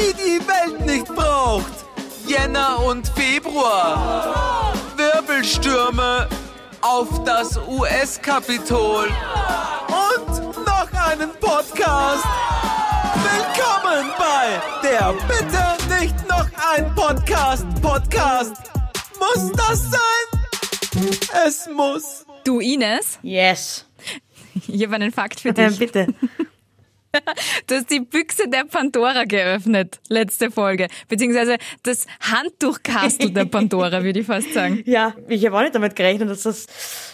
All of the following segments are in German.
die die Welt nicht braucht. Jänner und Februar. Wirbelstürme auf das US-Kapitol. Und noch einen Podcast. Willkommen bei der Bitte nicht noch ein Podcast. Podcast. Muss das sein? Es muss. Du, Ines, Yes. ich habe einen Fakt für Äh, dich. bitte. Du hast die Büchse der Pandora geöffnet, letzte Folge. Beziehungsweise das Handtuchkastel der Pandora, würde ich fast sagen. Ja, ich habe auch nicht damit gerechnet, dass das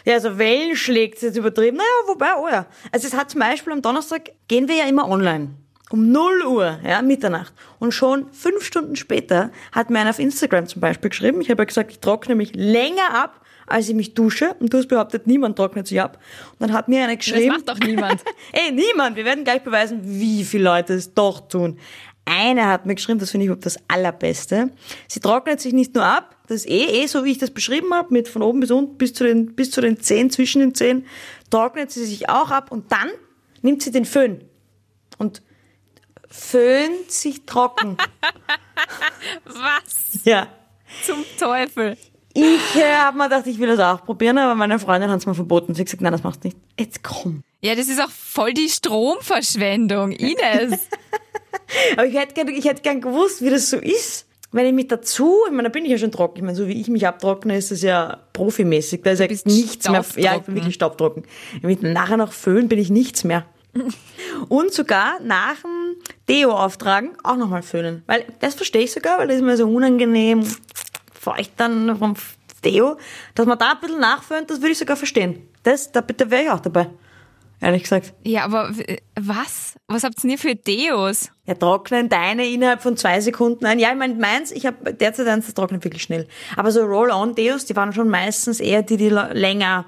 ja so Wellen schlägt, ist jetzt übertrieben. Naja, wobei, oh ja. Also es hat zum Beispiel am Donnerstag gehen wir ja immer online. Um 0 Uhr, ja, Mitternacht. Und schon fünf Stunden später hat mir einer auf Instagram zum Beispiel geschrieben, ich habe ja gesagt, ich trockne mich länger ab, als ich mich dusche. Und du hast behauptet, niemand trocknet sich ab. Und dann hat mir einer Das geschrieben... macht doch niemand. Ey, niemand. Wir werden gleich beweisen, wie viele Leute es doch tun. Eine hat mir geschrieben, das finde ich überhaupt das Allerbeste. Sie trocknet sich nicht nur ab, das ist eh, eh so, wie ich das beschrieben habe, mit von oben bis unten, bis zu den, bis zu den Zehen, zwischen den Zehen, trocknet sie sich auch ab und dann nimmt sie den Föhn und föhnt sich trocken. Was ja. zum Teufel? Ich äh, habe mir gedacht, ich will das auch probieren, aber meine Freundin hat es mir verboten. Sie hat gesagt, nein, das machst du nicht. Jetzt komm. Ja, das ist auch voll die Stromverschwendung. Ines. Aber ich hätte gern, ich hätte gern gewusst, wie das so ist. Wenn ich mich dazu, ich meine, da bin ich ja schon trocken. Ich meine, so wie ich mich abtrockne, ist das ja profimäßig. Da ist ja nichts mehr. Ja, ich bin wirklich staubtrocken. Wenn ich nachher noch föhn, bin ich nichts mehr. Und sogar nach dem Deo auftragen auch nochmal föhnen. Weil das verstehe ich sogar, weil das ist mir so unangenehm feucht dann vom Deo. Dass man da ein bisschen nachföhnt, das würde ich sogar verstehen. Das, da, da wäre ich auch dabei. Ehrlich gesagt. Ja, aber was? Was habt ihr für Deos? Ja, trocknen deine innerhalb von zwei Sekunden ein. Ja, ich meine, meins, ich habe derzeit eins, das trocknet wirklich schnell. Aber so Roll-on-Deos, die waren schon meistens eher die, die länger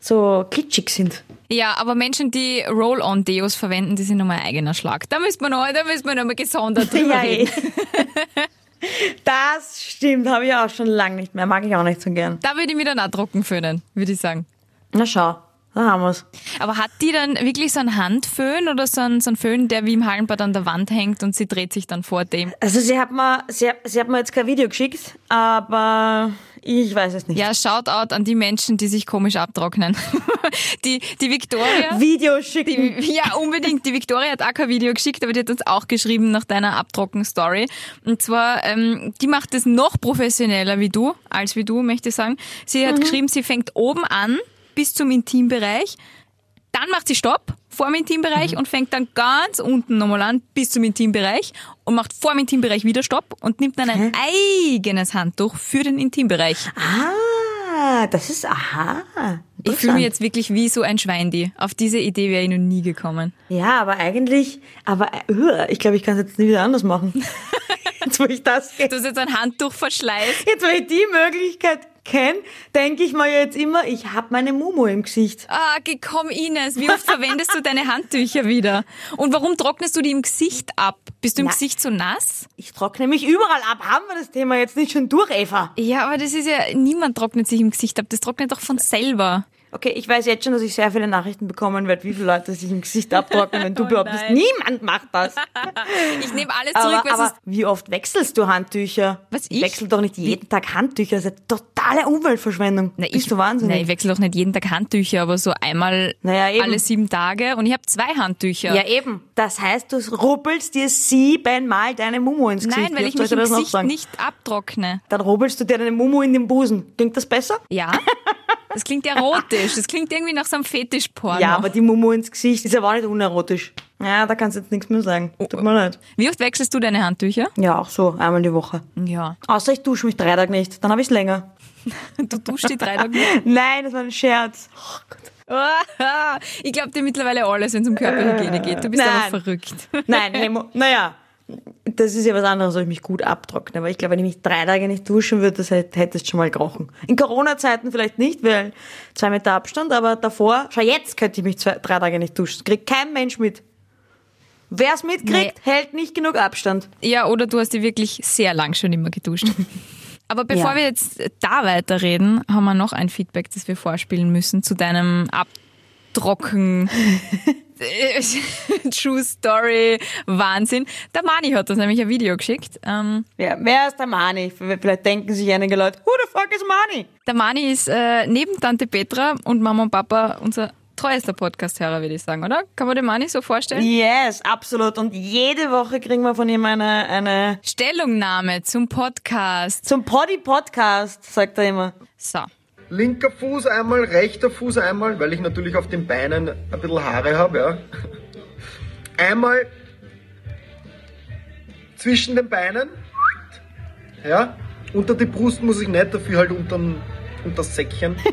so kitschig sind. Ja, aber Menschen, die Roll-on-Deos verwenden, die sind nochmal ein eigener Schlag. Da müssen wir noch, da müssen wir noch mal gesondert drüber Ja, eh. reden. Das stimmt, habe ich auch schon lange nicht mehr. Mag ich auch nicht so gern. Da würde ich mich dann auch trocken föhnen, würde ich sagen. Na schau, da haben wir's. Aber hat die dann wirklich so einen Handföhn oder so einen, so einen Föhn, der wie im Hallenbad an der Wand hängt und sie dreht sich dann vor dem? Also sie hat mir, sie, sie hat mir jetzt kein Video geschickt, aber ich weiß es nicht. Ja, Shoutout an die Menschen, die sich komisch abtrocknen. die, die Victoria. Video schicken. Die, ja, unbedingt. Die Victoria hat auch kein Video geschickt, aber die hat uns auch geschrieben nach deiner Abtrocken-Story. Und zwar, ähm, die macht es noch professioneller wie du, als wie du, möchte ich sagen. Sie hat geschrieben, sie fängt oben an bis zum Intimbereich. Dann macht sie Stopp vor dem Intimbereich und fängt dann ganz unten nochmal an bis zum Intimbereich und macht vor dem Intimbereich wieder Stopp und nimmt dann ein eigenes Handtuch für den Intimbereich. Ah, das ist, aha. Ich fühle mich jetzt wirklich wie so ein Schweindi. Auf diese Idee wäre ich noch nie gekommen. Ja, aber eigentlich, aber äh, ich glaube, ich kann es jetzt nie wieder anders machen. jetzt, wo ich das, Du hast jetzt ein Handtuch verschleißt. jetzt, wo ich die Möglichkeit kenne, denke ich mir jetzt immer, ich habe meine Mumu im Gesicht. Ah, geh, komm Ines, wie oft verwendest du deine Handtücher wieder? Und warum trocknest du die im Gesicht ab? Bist du im Na. Gesicht so nass? Ich trockne mich überall ab. Haben wir das Thema jetzt nicht schon durch, Eva? Ja, aber das ist ja, niemand trocknet sich im Gesicht ab. Das trocknet doch von selber. Okay, ich weiß jetzt schon, dass ich sehr viele Nachrichten bekommen werde, wie viele Leute sich im Gesicht abtrocknen, wenn du Oh behauptest, nein. niemand macht das. Ich nehme alles zurück, Aber, was aber wie oft wechselst du Handtücher? Was, ich? Wechsel doch nicht jeden Tag Handtücher. Das ist eine totale Umweltverschwendung. Na, Bist du wahnsinnig? Nein, ich wechsle doch nicht jeden Tag Handtücher, aber so einmal Naja, alle sieben Tage. Und ich habe zwei Handtücher. Ja, eben. Das heißt, du rubbelst dir siebenmal deine Mumu ins Gesicht. Nein, weil Wie ich oft mich im Gesicht nicht abtrockne. Dann rubbelst du dir deine Mumu in den Busen. Klingt das besser? Ja? Das klingt erotisch. Das klingt irgendwie nach so einem Fetischporno. Ja, aber die Mumu ins Gesicht ist aber auch nicht unerotisch. Ja, da kannst du jetzt nichts mehr sagen. Oh, Tut mir leid. Wie oft wechselst du deine Handtücher? Ja, auch so. Einmal die Woche. Ja. Außer ich dusche mich drei Tage nicht. Dann habe ich es länger. Du duschst die drei Tage nicht. Nein, das war ein Scherz. Oh Gott. Ich glaube dir mittlerweile alles, wenn es um Körperhygiene geht. Du bist Nein. aber verrückt. Nein, naja, das ist ja was anderes, ob ich mich gut abtrockne. Aber ich glaube, wenn ich mich drei Tage nicht duschen würde, das hätte, hätte es schon mal gerochen. In Corona-Zeiten vielleicht nicht, weil zwei Meter Abstand, aber davor, schau, jetzt könnte ich mich zwei, drei Tage nicht duschen. Das kriegt kein Mensch mit. Wer es mitkriegt, hält nicht genug Abstand. Ja, oder du hast die wirklich sehr lang schon immer geduscht. Aber bevor Ja. wir jetzt da weiterreden, haben wir noch ein Feedback, das wir vorspielen müssen zu deinem Abtrocken Äh, True Story, Wahnsinn. Der Mani hat uns nämlich ein Video geschickt. Ähm, Ja, wer ist der Mani? Vielleicht denken sich einige Leute, who the fuck is Mani? der Mani ist äh, neben Tante Petra und Mama und Papa unser treuester Podcast-Hörer, würde ich sagen, oder? Kann man den Mani so vorstellen? Yes, absolut. Und jede Woche kriegen wir von ihm eine, eine Stellungnahme zum Podcast. zum Poddy-Podcast, sagt er immer. So. Linker Fuß einmal, rechter Fuß einmal, weil ich natürlich auf den Beinen ein bisschen Haare habe, ja. Einmal zwischen den Beinen, ja. Unter die Brust muss ich nicht, dafür halt unter, das Säckchen.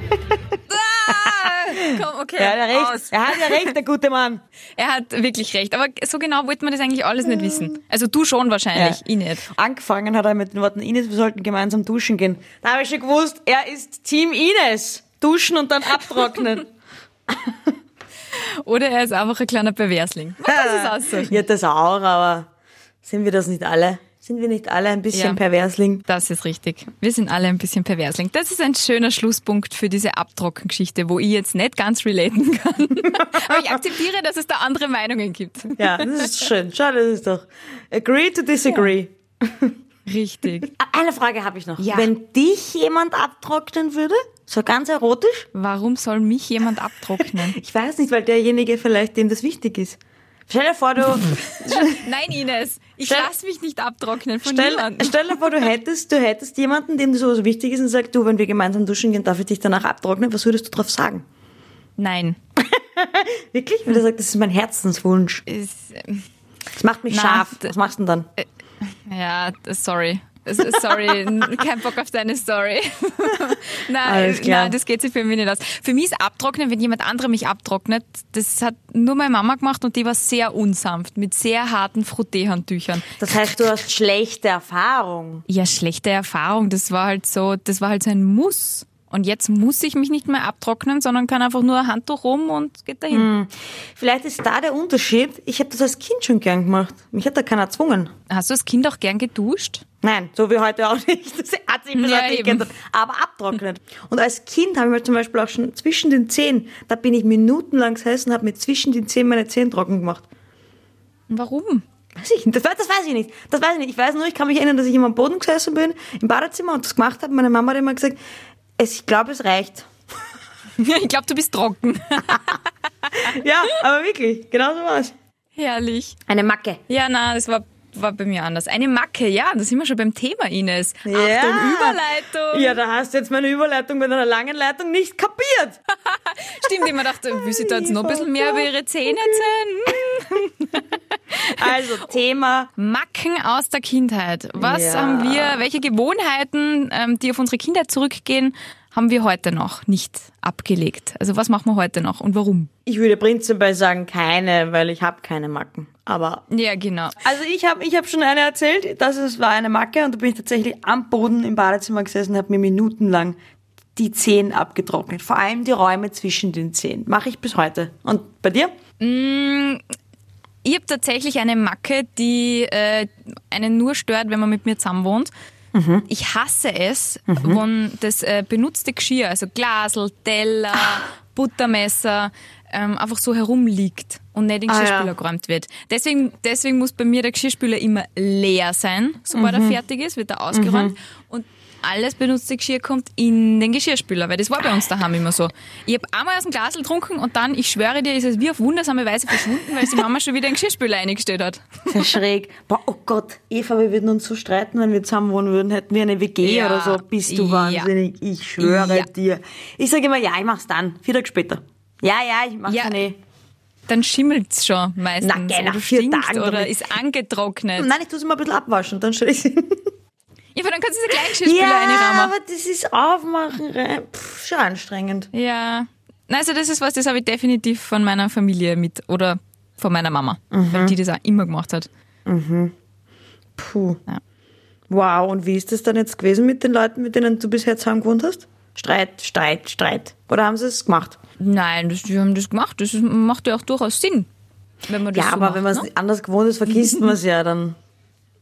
Komm, okay. Er hat ja recht. aus. Er hat ja recht, der gute Mann. Er hat wirklich recht. Aber so genau wollte man das eigentlich alles nicht wissen. Also du schon wahrscheinlich, Ja. ich nicht. Angefangen hat er mit den Worten, Ines, wir sollten gemeinsam duschen gehen. Da habe ich schon gewusst, er ist Team Ines. Duschen und dann abtrocknen. Oder er ist einfach ein kleiner Perversling. Man kann es aussuchen. Ja, das auch, aber sind wir das nicht alle? Sind wir nicht alle ein bisschen Ja. Perversling? Das ist richtig. Wir sind alle ein bisschen Perversling. Das ist ein schöner Schlusspunkt für diese Abtrockengeschichte, wo ich jetzt nicht ganz relaten kann. Aber ich akzeptiere, dass es da andere Meinungen gibt. Ja, das ist schön. Schau, das ist doch. Agree to disagree. Richtig. Eine Frage habe ich noch. Ja. Wenn dich jemand abtrocknen würde, so ganz erotisch, Warum soll mich jemand abtrocknen? ich weiß nicht, weil derjenige vielleicht dem das wichtig ist. Stell dir vor, du, Nein, Ines, ich lass mich nicht abtrocknen von stell, niemandem. stell dir vor, du hättest, du hättest jemanden, dem das sowas wichtig ist und sagt, du, wenn wir gemeinsam duschen gehen, darf ich dich danach abtrocknen. Was würdest du drauf sagen? Nein. Wirklich? Weil er sagt, das ist mein Herzenswunsch. Ist, ähm, Das macht mich Na, scharf. Was machst du denn dann? ja, das- sorry. Sorry, kein Bock auf deine Story. nein, nein, das geht sich für mich nicht aus. Für mich ist Abtrocknen, wenn jemand anderer mich abtrocknet, das hat nur meine Mama gemacht und die war sehr unsanft, mit sehr harten Frotteehandtüchern. Das heißt, du hast schlechte Erfahrung. Ja, schlechte Erfahrung. Das war halt so, das war halt so ein Muss. Und jetzt muss ich mich nicht mehr abtrocknen, sondern kann einfach nur ein Handtuch rum und geht dahin. Vielleicht ist da der Unterschied. Ich habe das als Kind schon gern gemacht. Mich hat da keiner gezwungen. Hast du als Kind auch gern geduscht? Nein, so wie heute auch nicht. Das hat sich bis Ja, heute nicht geändert. Aber abtrocknet. Und als Kind habe ich mir zum Beispiel auch schon zwischen den Zehen, da bin ich minutenlang gesessen und habe mir zwischen den Zehen meine Zehen trocken gemacht. Warum? Weiß ich nicht. Das, weiß- das weiß ich nicht. Das weiß ich nicht. Ich weiß nur, ich kann mich erinnern, dass ich immer am Boden gesessen bin, im Badezimmer und das gemacht habe. Meine Mama hat immer gesagt, es, ich glaube, es reicht. Ich glaube, du bist trocken. Ja, aber wirklich. Genau so war es. Herrlich. Eine Macke. Ja, na, das war, war bei mir anders. Eine Macke, ja, da sind wir schon beim Thema, Ines. Ja. Achtung, Überleitung. Ja, da hast du jetzt meine Überleitung mit einer langen Leitung nicht kapiert. Stimmt, ich mir dachte, will sie da jetzt noch ein bisschen mehr über ihre Zähne erzählen? Also, Thema Macken aus der Kindheit. Was Ja. haben wir, welche Gewohnheiten, ähm, die auf unsere Kindheit zurückgehen, haben wir heute noch nicht abgelegt? Also was machen wir heute noch und warum? Ich würde prinzipiell sagen keine, weil ich habe keine Macken. Aber Ja, genau. also ich habe ich hab schon eine erzählt, das ist, war eine Macke und da bin ich tatsächlich am Boden im Badezimmer gesessen und habe mir minutenlang die Zehen abgetrocknet. Vor allem die Räume zwischen den Zehen. Mache ich bis heute. Und bei dir? Ich habe tatsächlich eine Macke, die äh, einen nur stört, wenn man mit mir zusammen wohnt. Ich hasse es, wenn das äh, benutzte Geschirr, also Glasel, Teller, Buttermesser, ähm, einfach so herumliegt und nicht in den Ah, ja. Geschirrspüler geräumt wird. Deswegen, deswegen muss bei mir der Geschirrspüler immer leer sein. Sobald er fertig ist, wird er ausgeräumt. Und alles benutzte Geschirr kommt in den Geschirrspüler, weil das war bei uns daheim immer so. Ich habe einmal aus dem Glasel getrunken und dann, ich schwöre dir, ist es wie auf wundersame Weise verschwunden, weil die Mama schon wieder in den Geschirrspüler eingestellt hat. Sehr schräg. Boah, oh Gott, Eva, wir würden uns so streiten, wenn wir zusammen wohnen würden. Hätten wir eine WG Ja. oder so. Bist du Ja. wahnsinnig. Ich schwöre Ja. dir. Ich sage immer, ja, ich mach's dann. Vier Tage später. Ja, ja, ich mach's Ja. dann eh. Dann schimmelt's schon meistens. Na, gell, nach vier Tagen oder ist angetrocknet. Nein, ich tue es immer ein bisschen abwaschen, dann stelle ich sie. Ja, aber dann kannst du diese gleich Geschirrspüler Ja, reinrahmen. aber das ist Aufmachen, rein. Pff, schon anstrengend. Ja. Also das ist was, das habe ich definitiv von meiner Familie mit oder von meiner Mama, weil die das auch immer gemacht hat. Puh. Ja. Wow, und wie ist das dann jetzt gewesen mit den Leuten, mit denen du bisher zusammen gewohnt hast? Streit, Streit, Streit. Oder haben sie es gemacht? Nein, das, die haben das gemacht. Das macht ja auch durchaus Sinn, wenn man das ja, so aber macht, wenn man es ne? anders gewohnt ist, vergisst man es ja dann.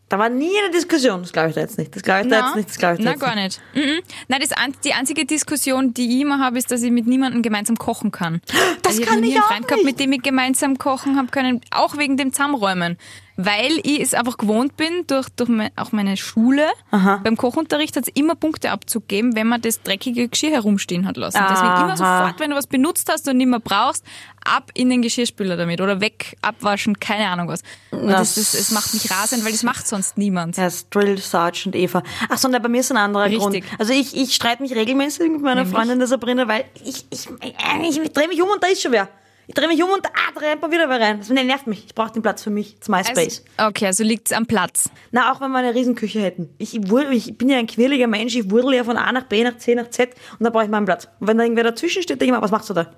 Da war nie eine Diskussion. Das glaube ich da jetzt nicht. Das glaube ich da Na, jetzt nicht. Das glaube ich da na jetzt gar nicht. nicht. Mhm. Nein, das, die einzige Diskussion, die ich immer habe, ist, dass ich mit niemandem gemeinsam kochen kann. Das also ich kann ich einen auch Freund gehabt, nicht. mit dem ich gemeinsam kochen habe können, auch wegen dem Zusammenräumen. Weil ich es einfach gewohnt bin, durch, durch mein, auch meine Schule, beim Kochunterricht hat es immer Punkte abzugeben, wenn man das dreckige Geschirr herumstehen hat lassen. Deswegen immer Aha. sofort, wenn du was benutzt hast und nicht mehr brauchst, ab in den Geschirrspüler damit oder weg, abwaschen, keine Ahnung was. Und das, das, das macht mich rasend, weil das macht sonst niemand. Ja, das Drill Sergeant Eva. Ach so, bei mir ist ein anderer Richtig. Grund. Also ich, ich streite mich regelmäßig mit meiner Nämlich? Freundin der Sabrina, weil ich, ich, ich, ich drehe mich um und da ist schon wer. Ich drehe mich um und ah, rennt mal wieder rein. Das nervt mich. Ich brauche den Platz für mich. It's my space. Also, okay, also liegt's am Platz. Na, auch wenn wir eine Riesenküche hätten. Ich, ich bin ja ein quirliger Mensch, ich wurdel ja von A nach B, nach C, nach Z und da brauche ich meinen Platz. Und wenn da irgendwer dazwischen steht, denke ich mir, was machst du da?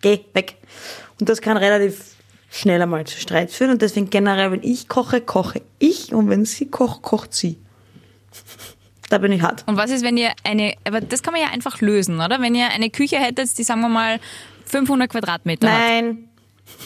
Geh, weg. Und das kann relativ schnell einmal zu Streit führen und deswegen generell, wenn ich koche, koche ich und wenn sie kocht, kocht sie. Da bin ich hart. Und was ist, wenn ihr eine, aber das kann man ja einfach lösen, oder? Wenn ihr eine Küche hättet, die sagen wir mal 500 Quadratmeter Nein, hat.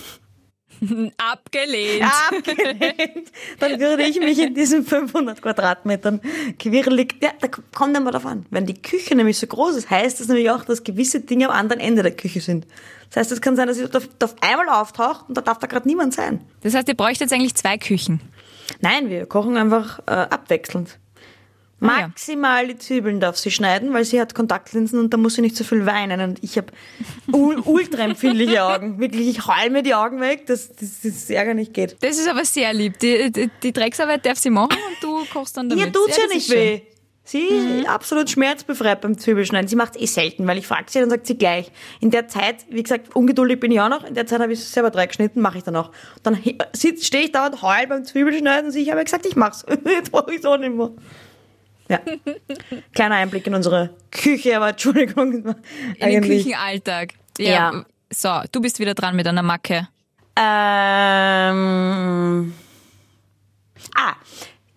Abgelehnt. abgelehnt. Dann würde ich mich in diesen 500 Quadratmetern quirlig, ja, da kommt immer drauf an. Wenn die Küche nämlich so groß ist, heißt das nämlich auch, dass gewisse Dinge am anderen Ende der Küche sind. Das heißt, es kann sein, dass ich auf, auf einmal auftauche und da darf da gerade niemand sein. Das heißt, ihr bräuchtet jetzt eigentlich zwei Küchen. Nein, wir kochen einfach äh, abwechselnd. Ah, ja. Maximal die Zwiebeln darf sie schneiden, weil sie hat Kontaktlinsen und da muss sie nicht so viel weinen. Und ich habe ul ultra empfindliche Augen. Wirklich, ich heul mir die Augen weg, dass das, das Ärger nicht geht. Das ist aber sehr lieb. Die, die, die Drecksarbeit darf sie machen und du kochst dann damit. Ihr tut's ja, das nicht weh. Sie ist absolut schmerzbefreit beim Zwiebelschneiden. Sie macht eh selten, weil ich frage sie, dann sagt sie gleich. In der Zeit, wie gesagt, ungeduldig bin ich auch noch, in der Zeit habe ich selber drei geschnitten, mache ich dann auch. Dann stehe ich da und heul beim Zwiebelschneiden und sie, ich habe ja gesagt, ich mach's. Jetzt brauche ich auch nicht mehr. Ja. Kleiner Einblick in unsere Küche, aber Entschuldigung. In den. Küchenalltag. Ja. Ja. So, du bist wieder dran mit einer Macke. Ähm, ah,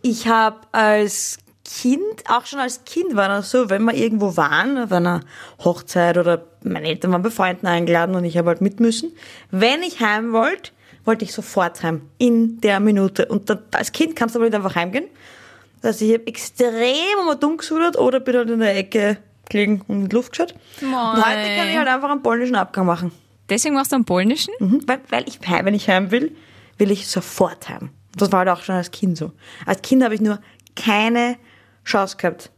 ich habe als Kind, auch schon als Kind war das so, wenn wir irgendwo waren, auf einer Hochzeit oder meine Eltern waren bei Freunden eingeladen und ich habe halt mit müssen. Wenn ich heim wollte, wollte ich sofort heim. In der Minute. Und da, als Kind kannst du aber nicht einfach heimgehen. Also ich habe extrem um dumm gesudert oder bin halt in der Ecke gelegen und in die Luft geschaut. Und heute kann ich halt einfach einen polnischen Abgang machen. Deswegen machst du einen polnischen? Mhm, weil, weil ich, wenn ich heim will, will ich sofort heim. Das war halt auch schon als Kind so. Als Kind habe ich nur keine Chance gehabt,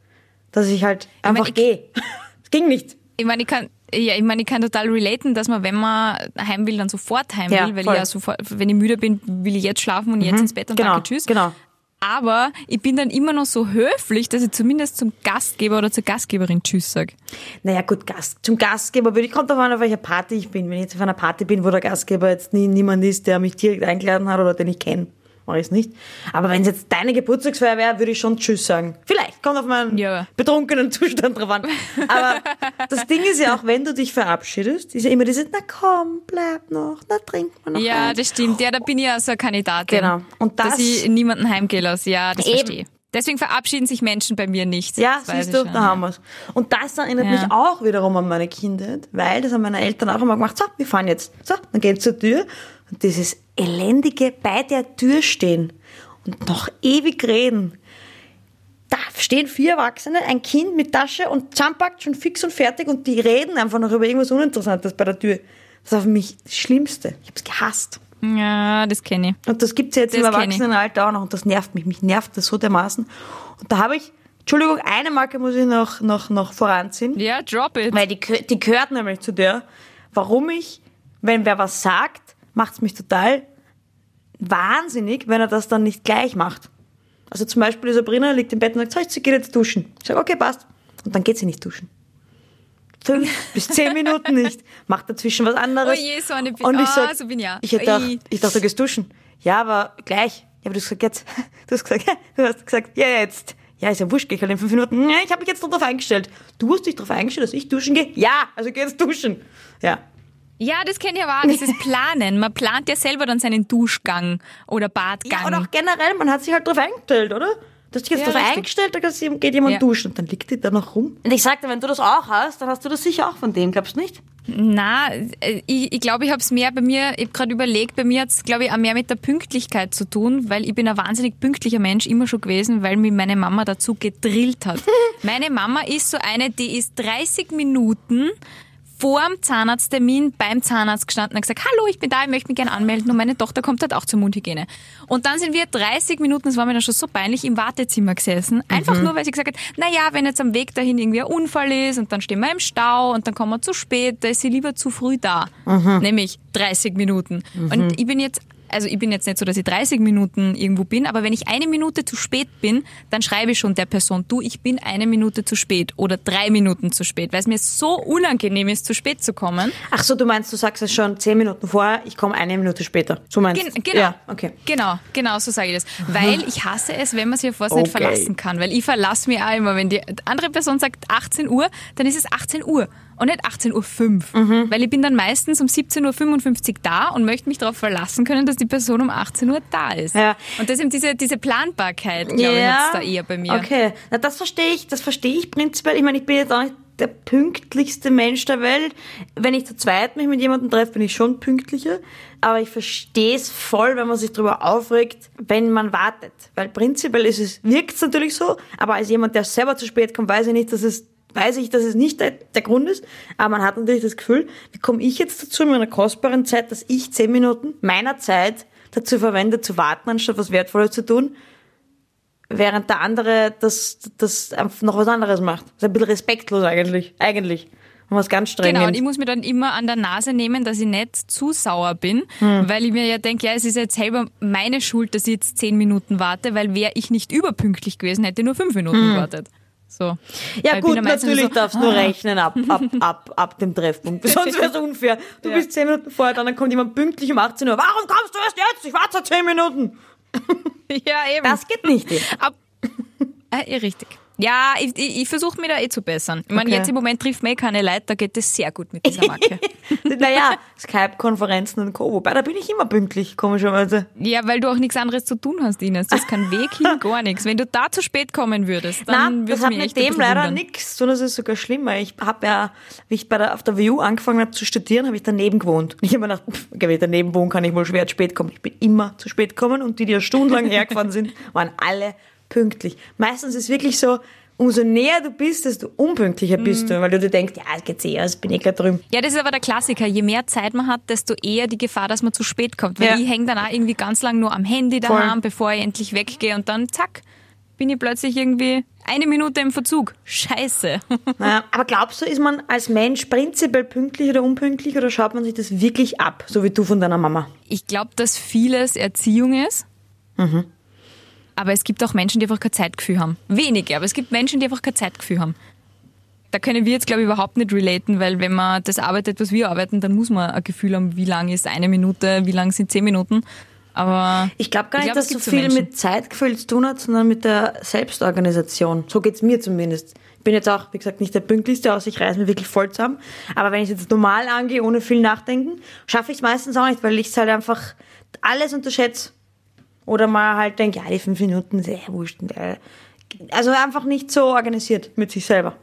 dass ich halt einfach ich- gehe. Es ging nicht. Ich meine, ich kann, ja, ich meine, ich kann total relaten, dass man, wenn man heim will, dann sofort heim Ja, will, weil voll. ich ja sofort, wenn ich müde bin, will ich jetzt schlafen und jetzt ins Bett und genau, danke, tschüss. genau. Aber ich bin dann immer noch so höflich, dass ich zumindest zum Gastgeber oder zur Gastgeberin Tschüss sag. Naja, gut, Gast, zum Gastgeber würde ich, kommt davon auf welcher Party ich bin. Wenn ich jetzt auf einer Party bin, wo der Gastgeber jetzt nie, niemand ist, der mich direkt eingeladen hat oder den ich kenne, mache ich es nicht. Aber wenn es jetzt deine Geburtstagsfeier wäre, würde ich schon Tschüss sagen. Vielleicht, kommt auf meinen Ja. betrunkenen Zustand drauf an. Aber das Ding ist ja auch, wenn du dich verabschiedest, ist ja immer dieses, na komm, bleib noch, na trink mal noch Ja, eins. das stimmt. Ja, da bin ich ja so eine Kandidatin. Genau. Und das- dass ich niemanden heimgehen lasse. Ja, das Eben. verstehe ich. Deswegen verabschieden sich Menschen bei mir nicht. Ja, siehst du, schon, da ja. haben wir's. Und das erinnert Ja. mich auch wiederum an meine Kindheit, weil das haben meine Eltern auch immer gemacht. So, wir fahren jetzt. So, dann gehen zur Tür. Und dieses elendige bei der Tür stehen und noch ewig reden. Da stehen vier Erwachsene, ein Kind mit Tasche und zusammenpackt, schon fix und fertig und die reden einfach noch über irgendwas Uninteressantes bei der Tür. Das war für mich das Schlimmste. Ich hab's gehasst. Ja, das kenne ich. Und das gibt's jetzt im Das ich. Erwachsenenalter auch noch und das nervt mich. Mich nervt das so dermaßen. Und da habe ich, Entschuldigung, eine Marke muss ich noch, noch, noch voranziehen, Ja, drop it. weil die, die gehört nämlich zu der, warum ich, wenn wer was sagt, macht's mich total wahnsinnig, wenn er das dann nicht gleich macht. Also zum Beispiel die Sabrina liegt im Bett und sagt, so, sie geht jetzt duschen. Ich sage, okay, passt. Und dann geht sie nicht duschen. Fünf bis zehn Minuten nicht. Macht dazwischen was anderes. Oh je, so eine Bi- Und ich Ah, sag, so bin ich auch. ich, hätte auch, ich dachte, du gehst duschen. Ja, aber gleich. Ja, aber du hast gesagt, jetzt. Du hast gesagt, du hast gesagt, ja, jetzt. Ja, ist ja wurscht, geh ich halt in fünf Minuten. Ja, ich habe mich jetzt darauf eingestellt. Du hast dich darauf eingestellt, dass ich duschen gehe? Ja, also geh jetzt duschen. Ja. Ja, das kenne ich aber auch. Das ist Planen. Man plant ja selber dann seinen Duschgang oder Badgang. Ja, und auch generell, man hat sich halt darauf eingestellt, oder? Du hast dich jetzt Ja, darauf richtig. eingestellt, da geht jemand Ja. duschen und dann liegt die da noch rum. Und ich sagte, wenn du das auch hast, dann hast du das sicher auch von dem, glaubst du nicht? Na, äh, ich, ich glaube, ich habe es mehr bei mir, ich habe gerade überlegt, bei mir hat es, glaube ich, auch mehr mit der Pünktlichkeit zu tun, weil ich bin ein wahnsinnig pünktlicher Mensch immer schon gewesen, weil mich meine Mama dazu gedrillt hat. meine Mama ist so eine, die ist 30 Minuten vor dem Zahnarzttermin beim Zahnarzt gestanden und gesagt, hallo, ich bin da, ich möchte mich gerne anmelden und meine Tochter kommt halt auch zur Mundhygiene. Und dann sind wir 30 Minuten, das war mir dann schon so peinlich, im Wartezimmer gesessen. Einfach nur, weil sie gesagt hat, na ja, wenn jetzt am Weg dahin irgendwie ein Unfall ist und dann stehen wir im Stau und dann kommen wir zu spät, da ist sie lieber zu früh da. Nämlich 30 Minuten. Und ich bin jetzt also ich bin jetzt nicht so, dass ich 30 Minuten irgendwo bin, aber wenn ich eine Minute zu spät bin, dann schreibe ich schon der Person, du, ich bin eine Minute zu spät oder drei Minuten zu spät, weil es mir so unangenehm ist, zu spät zu kommen. Ach so, du meinst, du sagst es schon zehn Minuten vorher, ich komme eine Minute später. So meinst Gen genau. Ja, okay. Genau, genau, so sage ich das. Weil ich hasse es, wenn man sich auf was nicht Okay. verlassen kann. Weil ich verlasse mich auch immer, wenn die andere Person sagt 18 Uhr, dann ist es 18 Uhr und nicht 18.05 Uhr. Mhm. Weil ich bin dann meistens um 17.55 Uhr da und möchte mich darauf verlassen können, dass die Person um 18 Uhr da ist. Ja. Und das ist eben diese, diese Planbarkeit, glaube ich, hat's da eher bei mir. Okay, na, das verstehe ich, das verstehe ich prinzipiell. Ich meine, ich bin jetzt auch nicht der pünktlichste Mensch der Welt. Wenn ich zu zweit mich mit jemandem treffe, bin ich schon pünktlicher. Aber ich verstehe es voll, wenn man sich darüber aufregt, wenn man wartet. Weil prinzipiell ist es, wirkt es natürlich so, aber als jemand, der selber zu spät kommt, weiß ich nicht, dass es weiß ich, dass es nicht der, der Grund ist, aber man hat natürlich das Gefühl, wie komme ich jetzt dazu in meiner kostbaren Zeit, dass ich zehn Minuten meiner Zeit dazu verwende, zu warten, anstatt was Wertvolles zu tun, während der andere das, das einfach noch was anderes macht. Das ist ein bisschen respektlos eigentlich. Eigentlich. Und was ganz strenges. Genau, und ich muss mir dann immer an der Nase nehmen, dass ich nicht zu sauer bin, Hm. weil ich mir ja denke, ja, es ist jetzt selber meine Schuld, dass ich jetzt zehn Minuten warte, weil wäre ich nicht überpünktlich gewesen, hätte ich nur fünf Minuten gewartet. So. Ja Weil gut, natürlich so, darfst du nur rechnen ab, ab, ab, ab dem Treffpunkt. Sonst wäre es unfair. Du Ja. bist zehn Minuten vorher, dann kommt jemand pünktlich um 18 Uhr. Warum kommst du erst jetzt? Ich warte seit zehn Minuten. Ja, eben. Das geht nicht. Ab äh, ja, richtig. Ja, ich, ich, ich versuche mich da eh zu bessern. Ich meine, Okay. jetzt im Moment trifft mir eh keine Leute, da geht es sehr gut mit dieser Marke. naja, Skype-Konferenzen und Co. Wobei, da bin ich immer pünktlich, komischerweise. ja, weil du auch nichts anderes zu tun hast, Ines. Das ist kein Weg hin, gar nichts. Wenn du da zu spät kommen würdest, dann würde hat mich mit echt ein dem leider nichts, sondern es ist sogar schlimmer. Ich habe ja, wie ich bei der, auf der WU angefangen habe zu studieren, habe ich daneben gewohnt. Und ich habe mir gedacht, pff, okay, wenn ich daneben wohnen kann ich wohl schwer zu spät kommen. Ich bin immer zu spät gekommen und die, die ja stundenlang hergefahren sind, waren alle pünktlich. Meistens ist es wirklich so, umso näher du bist, desto unpünktlicher bist du, weil du dir denkst, ja, es geht eh aus, bin eh gleich drüben. Ja, das ist aber der Klassiker. Je mehr Zeit man hat, desto eher die Gefahr, dass man zu spät kommt. Weil Ja. ich hänge dann auch irgendwie ganz lang nur am Handy daheim, bevor ich endlich weggehe und dann zack, bin ich plötzlich irgendwie eine Minute im Verzug. Scheiße. Naja, aber glaubst du, ist man als Mensch prinzipiell pünktlich oder unpünktlich oder schaut man sich das wirklich ab, so wie du von deiner Mama? Ich glaube, dass vieles Erziehung ist. Aber es gibt auch Menschen, die einfach kein Zeitgefühl haben. Wenige, aber es gibt Menschen, die einfach kein Zeitgefühl haben. Da können wir jetzt, glaube ich, überhaupt nicht relaten, weil wenn man das arbeitet, was wir arbeiten, dann muss man ein Gefühl haben, wie lang ist eine Minute, wie lang sind zehn Minuten. Aber Ich glaube gar Ich nicht, glaub, dass es so viel Menschen. mit Zeitgefühl zu tun hat, sondern mit der Selbstorganisation. So geht's mir zumindest. Ich bin jetzt auch, wie gesagt, nicht der pünktlichste, außer ich reiß mir wirklich voll zusammen. Aber wenn ich jetzt normal angehe, ohne viel nachdenken, schaffe ich es meistens auch nicht, weil ich es halt einfach alles unterschätze. Oder mal halt denke, ja, die fünf Minuten, sehr wurscht. Also einfach nicht so organisiert mit sich selber.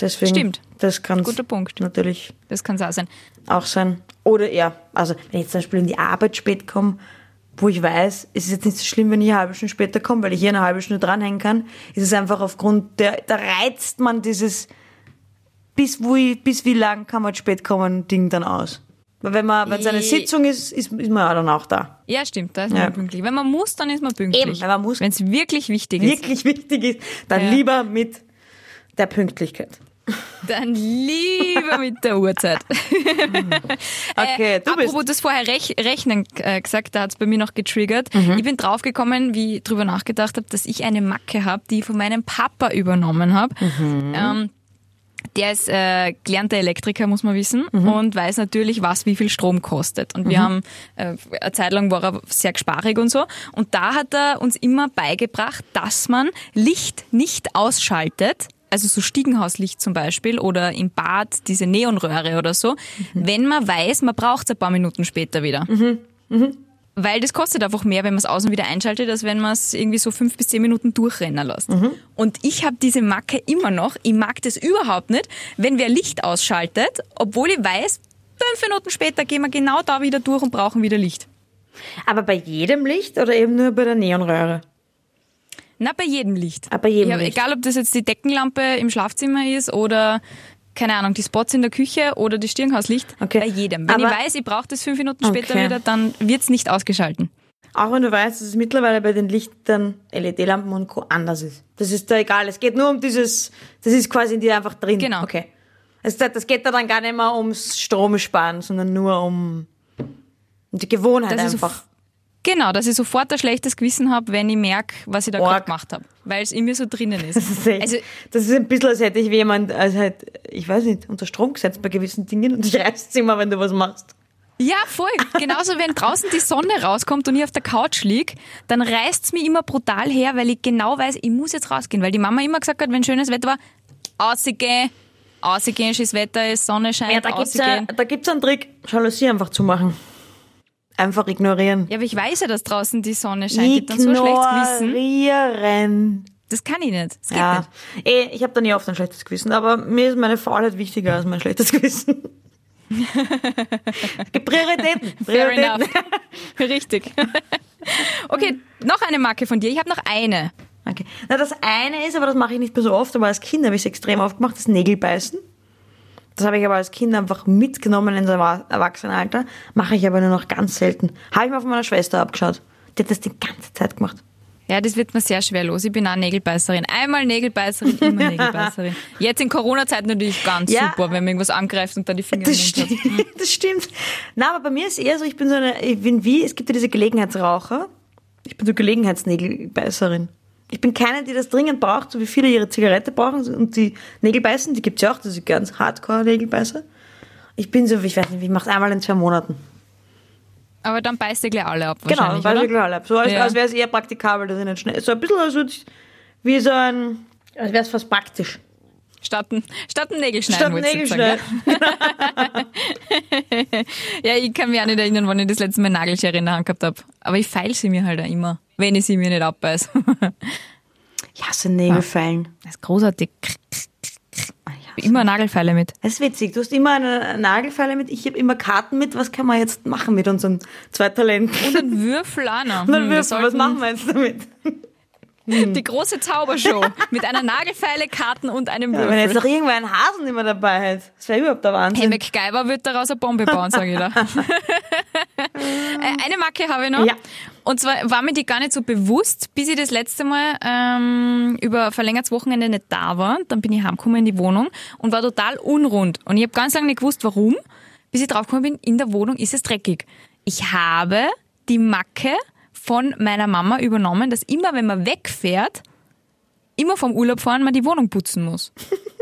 Deswegen, Stimmt. Das kann Guter Punkt. natürlich das kann es auch sein. auch sein. Oder ja, also wenn ich zum Beispiel in die Arbeit spät komme, wo ich weiß, es ist jetzt nicht so schlimm, wenn ich eine halbe Stunde später komme, weil ich hier eine halbe Stunde dranhängen kann, ist es einfach aufgrund der, da reizt man dieses bis, wo ich, bis wie lang kann man spät kommen Ding dann aus. Weil wenn man, wenn es eine Ich- Sitzung ist, ist, ist man ja dann auch da. Ja, stimmt, da ist Ja. man pünktlich. Wenn man muss, dann ist man pünktlich. Eben, wenn man muss. Wenn es wirklich wichtig ist, Wirklich wichtig ist, dann Ja. lieber mit der Pünktlichkeit. dann lieber mit der Uhrzeit. Okay, äh, du bist. apropos das vorher Rech Rechnen äh, gesagt, da hat's bei mir noch getriggert. Mhm. Ich bin draufgekommen, wie ich drüber nachgedacht habe, dass ich eine Macke habe, die ich von meinem Papa übernommen habe. Mhm. Ähm, der ist äh, gelernter Elektriker, muss man wissen, Mhm. und weiß natürlich, was wie viel Strom kostet. Und wir haben äh, eine Zeit lang war er sehr gesparig und so. Und da hat er uns immer beigebracht, dass man Licht nicht ausschaltet. Also so Stiegenhauslicht zum Beispiel oder im Bad diese Neonröhre oder so, wenn man weiß, man braucht es ein paar Minuten später wieder. Weil das kostet einfach mehr, wenn man es außen wieder einschaltet, als wenn man es irgendwie so fünf bis zehn Minuten durchrennen lässt. Und ich habe diese Macke immer noch. Ich mag das überhaupt nicht, wenn wer Licht ausschaltet, obwohl ich weiß, fünf Minuten später gehen wir genau da wieder durch und brauchen wieder Licht. Aber bei jedem Licht oder eben nur bei der Neonröhre? Na, bei jedem Licht. Ah, bei jedem ja, Licht. Egal, ob das jetzt die Deckenlampe im Schlafzimmer ist oder, keine Ahnung, die Spots in der Küche oder die Stirnhauslicht. Okay. Bei jedem. Wenn Aber- ich weiß, ich brauche das fünf Minuten später Okay. wieder, dann wird's nicht ausgeschalten. Auch wenn du weißt, dass es mittlerweile bei den Lichtern, LED-Lampen und Co. anders ist. Das ist da egal. Es geht nur um dieses, das ist quasi in dir einfach drin. Genau. Okay. Es, das geht da dann gar nicht mehr ums Stromsparen, sondern nur um, um die Gewohnheit Das einfach. Genau, dass ich sofort ein schlechtes Gewissen habe, wenn ich merke, was ich da gerade gemacht habe. Weil es in mir so drinnen ist. Das ist, echt, Also, das ist ein bisschen, als hätte ich wie jemand, als halt, ich weiß nicht, unter Strom gesetzt bei gewissen Dingen und ich reiß's immer, wenn du was machst. ja, voll. Genauso, wenn draußen die Sonne rauskommt und ich auf der Couch lieg, dann reißt's mich immer brutal her, weil ich genau weiß, ich muss jetzt rausgehen. Weil die Mama immer gesagt hat, wenn schönes Wetter war, ausgehen, ausgehen, schönes Wetter ist, Sonne scheint, Ja, da gibt's, da gibt's einen Trick, Jalousie einfach zu machen. Einfach ignorieren. Ja, aber ich weiß ja, dass draußen die Sonne scheint. Ich hab dann so schlechtes Gewissen. Ignorieren. Das kann ich nicht. Das geht Ja, nicht. eh, ich habe da nie oft ein schlechtes Gewissen, aber mir ist meine Faulheit wichtiger als mein schlechtes Gewissen. Gibt Prioritäten. Fair Prioritäten. enough. Richtig. okay, noch eine Marke von dir. Ich habe noch eine. Okay. Na, das eine ist, aber das mache ich nicht mehr so oft, aber als Kind habe ich es extrem oft gemacht, das Nägelbeißen. Das habe ich aber als Kind einfach mitgenommen ins Erwa- Erwachsenenalter. Mache ich aber nur noch ganz selten. Habe ich mal von meiner Schwester abgeschaut. Die hat das die ganze Zeit gemacht. Ja, das wird mir sehr schwer los. Ich bin auch Nägelbeißerin. Einmal Nägelbeißerin, immer Nägelbeißerin. Jetzt in Corona-Zeit natürlich ganz Ja. super, wenn man irgendwas angreift und dann die Finger Das stimmt. das stimmt. Na, aber bei mir ist eher so, ich bin so eine, ich bin wie, es gibt ja diese Gelegenheitsraucher. Ich bin so Gelegenheitsnägelbeißerin. Ich bin keine, die das dringend braucht, so wie viele ihre Zigarette brauchen und die Nägel beißen, die gibt's ja auch, das ist ganz Hardcore-Nägelbeißer. Ich bin so, ich weiß nicht, ich mache einmal in zwei Monaten. Aber dann beißt ihr gleich alle ab Genau, wahrscheinlich, weil oder? ich klar So als, Ja. als wäre es eher praktikabel, dass ich nicht schnell, so ein bisschen als ich- wie so ein, als wäre es fast praktisch. Statt ein, statt ein Nägelschneiden, Statt ein sagen, Nägelschneiden. Ja? ich kann mich auch nicht erinnern, wann ich das letzte Mal Nagelschere in der Hand gehabt habe. Aber ich feil sie mir halt auch immer, wenn ich sie mir nicht abbeiß. Ich hasse Nägelfeilen. Das ist großartig. Ah, ja. Immer Nagelfeile mit. Das ist witzig. Du hast immer eine Nagelfeile mit, ich habe immer Karten mit. Was kann man jetzt machen mit unseren zwei Talenten? Und ein Würfel auch noch. Und dann Hm, wir Würfel, was machen wir jetzt damit? Die große Zaubershow mit einer Nagelfeile, Karten und einem Ja, Würfel. wenn jetzt noch irgendwer einen Hasen immer dabei hat, das wäre überhaupt der Hey, Wahnsinn. MacGyver wird daraus eine Bombe bauen, sage ich da. Äh, eine Marke habe ich noch. Ja. Und zwar war mir die gar nicht so bewusst, bis ich das letzte Mal ähm, über verlängertes Wochenende nicht da war. Dann bin ich heimgekommen in die Wohnung und war total unrund. Und ich habe ganz lange nicht gewusst, warum, bis ich draufgekommen bin, in der Wohnung ist es dreckig. Ich habe die Macke von meiner Mama übernommen, dass immer, wenn man wegfährt, immer vom Urlaub fahren, man die Wohnung putzen muss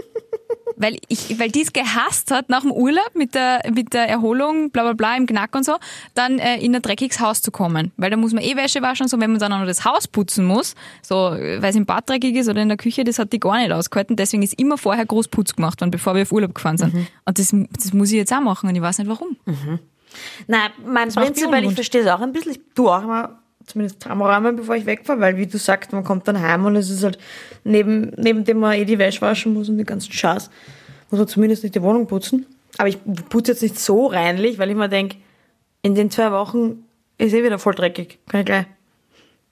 weil ich, weil die es gehasst hat, nach dem Urlaub mit der, mit der Erholung, bla bla bla, im Knack und so, dann äh, in ein dreckiges Haus zu kommen. Weil da muss man eh Wäsche waschen und so, wenn man dann auch noch das Haus putzen muss, so, äh, weil es im Bad dreckig ist oder in der Küche, das hat die gar nicht ausgehalten. Deswegen ist immer vorher groß Putz gemacht worden, bevor wir auf Urlaub gefahren sind. Und das, das muss ich jetzt auch machen und ich weiß nicht warum. Nein, mein Prinzip, weil ich verstehe es auch ein bisschen. Ich tue auch immer zumindest Kameraräumen, bevor ich wegfahre, weil wie du sagst, man kommt dann heim und es ist halt neben, neben dem man eh die Wäsche waschen muss und den ganzen Schatz, muss man zumindest nicht die Wohnung putzen. Aber ich putze jetzt nicht so reinlich, weil ich mir denke, in den zwei Wochen ist eh wieder voll dreckig. Kann ich gleich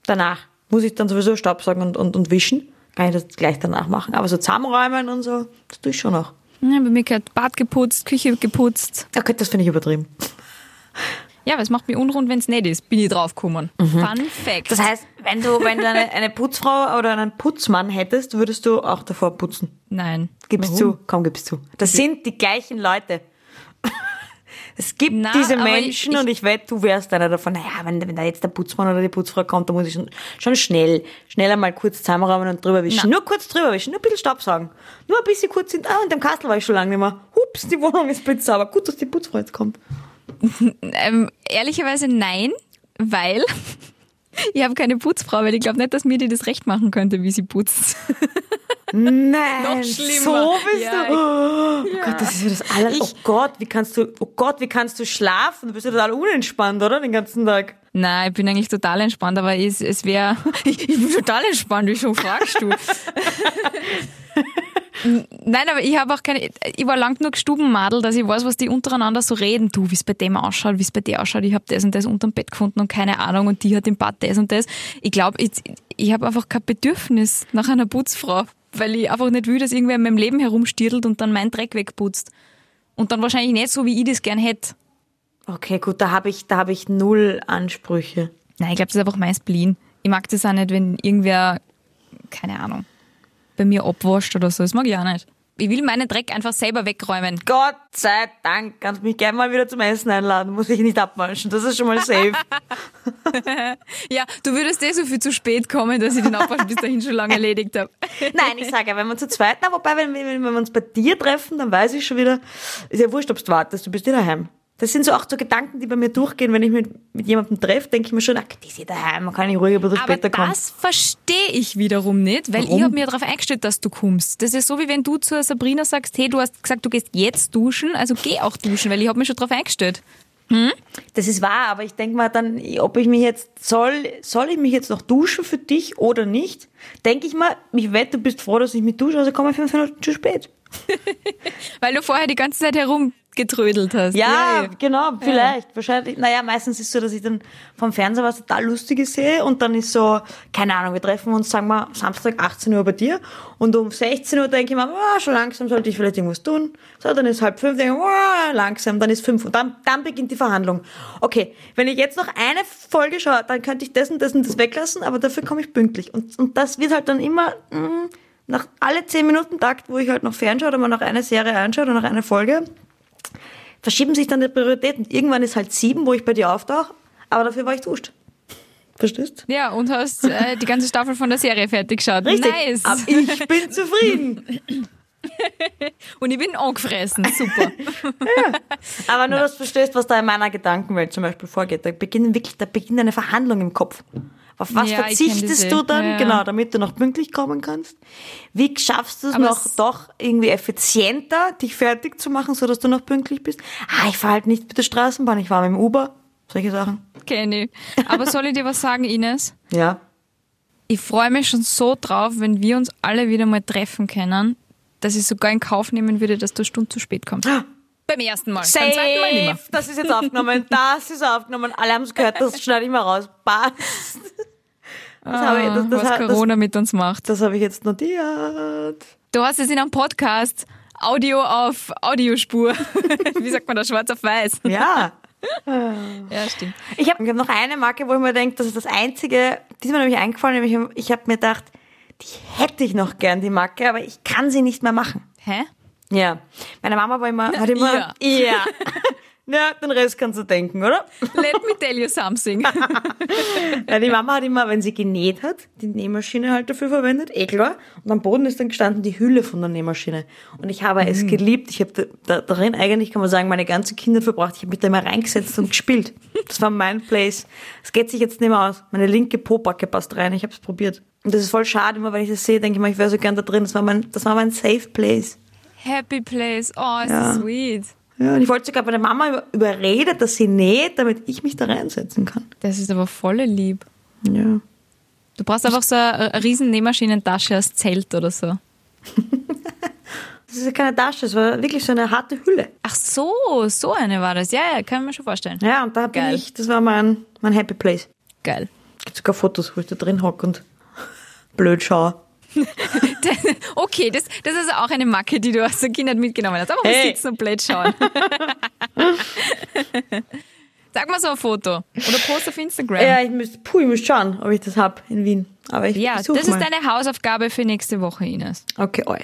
danach. Muss ich dann sowieso Staubsaugen und, und, und wischen. Kann ich das gleich danach machen. Aber so zusammenräumen und so, das tue ich schon noch. Ja, bei mir gehört Bad geputzt, Küche geputzt. Okay, das finde ich übertrieben. Ja, aber es macht mich unrund, wenn es nicht ist, bin ich draufgekommen. Fun Fact. Das heißt, wenn du, wenn du eine, eine Putzfrau oder einen Putzmann hättest, würdest du auch davor putzen. Nein. Gib's Warum? zu, komm, gib's zu. Das sind die gleichen Leute. Es gibt Na, diese Menschen ich- und ich wette, du wärst einer davon. Naja, wenn, wenn da jetzt der Putzmann oder die Putzfrau kommt, dann muss ich schon, schon schnell, schneller mal kurz zusammenräumen und drüber wischen. Na. Nur kurz drüber wischen, nur ein bisschen Staubsaugen. Nur ein bisschen kurz in, ah, in dem Kastel war ich schon lange nicht mehr. Hups, die Wohnung ist blitzsauber. Gut, dass die Putzfrau jetzt kommt. Ähm, ehrlicherweise nein, weil ich habe keine Putzfrau, weil ich glaube nicht, dass mir die das recht machen könnte, wie sie putzt. Nein, Noch schlimmer. so bist Ja, du. Oh Gott, das ist ja das aller. Oh Gott, wie kannst du, oh Gott, wie kannst du schlafen? Du bist ja total unentspannt, oder? Den ganzen Tag. Nein, ich bin eigentlich total entspannt, aber es, es wäre. Ich, ich bin total entspannt, wieso fragst du? Nein, aber ich habe auch keine. Ich war lang genug Stubenmadel, dass ich weiß, was die untereinander so reden. Du, wie es bei dem ausschaut, wie es bei dir ausschaut. Ich habe das und das unterm Bett gefunden und keine Ahnung und die hat im Bad das und das. Ich glaube, ich, ich habe einfach kein Bedürfnis nach einer Putzfrau, weil ich einfach nicht will, dass irgendwer in meinem Leben herumstirdelt und dann meinen Dreck wegputzt. Und dann wahrscheinlich nicht so, wie ich das gern hätte. Okay, gut, da habe ich, da habe ich null Ansprüche. Nein, ich glaube, das ist einfach mein Spleen. Ich mag das auch nicht, wenn irgendwer, keine Ahnung, bei mir abwascht oder so. Das mag ich auch nicht. Ich will meinen Dreck einfach selber wegräumen. Gott sei Dank, kannst mich gerne mal wieder zum Essen einladen, muss ich nicht abwaschen. Das ist schon mal safe. Ja, du würdest eh so viel zu spät kommen, dass ich den Abwasch bis dahin schon lange erledigt habe. Nein, ich sage ja, wenn wir zu zweit, na, wobei, wenn, wir- wenn wir uns bei dir treffen, dann weiß ich schon wieder, ist ja wurscht, ob du wartest, du bist eh daheim. Das sind so auch so Gedanken, die bei mir durchgehen, wenn ich mich mit jemandem treffe, denke ich mir schon, ach, die ist eh daheim, man kann nicht ruhig ein bisschen Aber später kommen. das verstehe ich wiederum nicht, weil Warum? ich habe mir darauf eingestellt, dass du kommst. Das ist so, wie wenn du zur Sabrina sagst, hey, du hast gesagt, du gehst jetzt duschen, also geh auch duschen, weil ich habe mich schon darauf eingestellt. Das ist wahr, aber ich denke mal dann, ob ich mich jetzt, soll, soll ich mich jetzt noch duschen für dich oder nicht? Denke ich mal, ich wette, du bist froh, dass ich mich dusche, also komme ich fünf Minuten zu spät. Weil du vorher die ganze Zeit herumgetrödelt hast. Ja, ja. genau, vielleicht. Wahrscheinlich. Naja, meistens ist es so, dass ich dann vom Fernseher was total Lustiges sehe und dann ist so, keine Ahnung, wir treffen uns, sagen wir, Samstag 18 Uhr bei dir und um 16 Uhr denke ich mir, oh, schon langsam sollte ich vielleicht irgendwas tun. So, dann ist halb fünf, denke ich, oh, langsam, dann ist fünf und dann, dann beginnt die Verhandlung. Okay, wenn ich jetzt noch eine Folge schaue, dann könnte ich das und das und das weglassen, aber dafür komme ich pünktlich. Und, und das wird halt dann immer, mm, nach alle 10 Minuten Takt, wo ich halt noch fernschaue oder mal noch eine Serie anschaue oder noch eine Folge, verschieben sich dann die Prioritäten. Irgendwann ist halt sieben, wo ich bei dir auftauche, aber dafür war ich duscht. Verstehst? Ja, und hast äh, die ganze Staffel von der Serie fertig geschaut. Richtig. Nice. Aber ich bin zufrieden. Und ich bin angefressen. Super. Aber nur, dass du verstehst, was da in meiner Gedankenwelt zum Beispiel vorgeht. Da beginnt wirklich, da beginnt eine Verhandlung im Kopf. Auf was Ja, verzichtest du dann? Ja. Genau, damit du noch pünktlich kommen kannst. Wie schaffst du es noch doch irgendwie effizienter, dich fertig zu machen, so dass du noch pünktlich bist? Ah, ich fahre halt nicht mit der Straßenbahn, ich fahre mit dem Uber. Solche Sachen. Kenn ich. Aber soll ich dir was sagen, Ines? Ja. Ich freue mich schon so drauf, wenn wir uns alle wieder mal treffen können, dass ich sogar in Kauf nehmen würde, dass du eine Stunde zu spät kommst. Beim ersten Mal. Beim zweiten Mal nicht mehr. Safe. Das ist jetzt aufgenommen. Das ist aufgenommen. Alle haben es gehört. Das schneide ich mal raus. Passt. Das ich, das, das, was hat- das, Corona mit uns macht. das habe ich jetzt notiert. Du hast es in einem Podcast. Audio auf Audiospur. Wie sagt man das? Schwarz auf weiß. Ja. Ja, stimmt. Ich habe hab noch eine Marke, wo ich mir denke, das ist das einzige, die ist mir nämlich eingefallen, nämlich ich habe mir gedacht, die hätte ich noch gern, die Marke, aber ich kann sie nicht mehr machen. Hä? Ja. Meine Mama war immer, hat immer, Ja. ja. Ja, den Rest kannst du denken, oder? Let me tell you something. Ja, die Mama hat immer, wenn sie genäht hat, die Nähmaschine halt dafür verwendet, eh klar. Und am Boden ist dann gestanden die Hülle von der Nähmaschine. Und ich habe es geliebt. Ich habe da, da, darin eigentlich, kann man sagen, meine ganze Kindheit verbracht. Ich habe mich da immer reingesetzt und gespielt. Das war mein Place. Das geht sich jetzt nicht mehr aus. Meine linke Pobacke passt rein. Ich habe es probiert. Und das ist voll schade. Immer wenn ich das sehe, denke ich mir, ich wäre so gern da drin. Das war mein, das war mein Safe Place. Happy place. Oh, ist Ja. sweet. Ja, und ich wollte sogar bei der Mama über, überredet, dass sie näht, damit ich mich da reinsetzen kann. Das ist aber voll lieb. Ja. Du brauchst einfach so eine, eine riesen Nähmaschinentasche als Zelt oder so. Das ist ja keine Tasche, das war wirklich so eine harte Hülle. Ach so, so eine war das. Ja, ja, kann ich mir schon vorstellen. Ja, und da bin ich, das war mein, mein Happy Place. Geil. Gibt sogar Fotos, wo ich da drin hocke und blöd schaue. Okay, das, das ist auch eine Macke, die du aus der Kindheit mitgenommen hast. Aber wir Hey. sitzen und blöd schauen. Sag mal so ein Foto. Oder post auf Instagram. Ja, ich müsste, puh, ich muss schauen, ob ich das hab in Wien. Aber ich Ja, das mal. ist deine Hausaufgabe für nächste Woche, Ines. Okay, oi.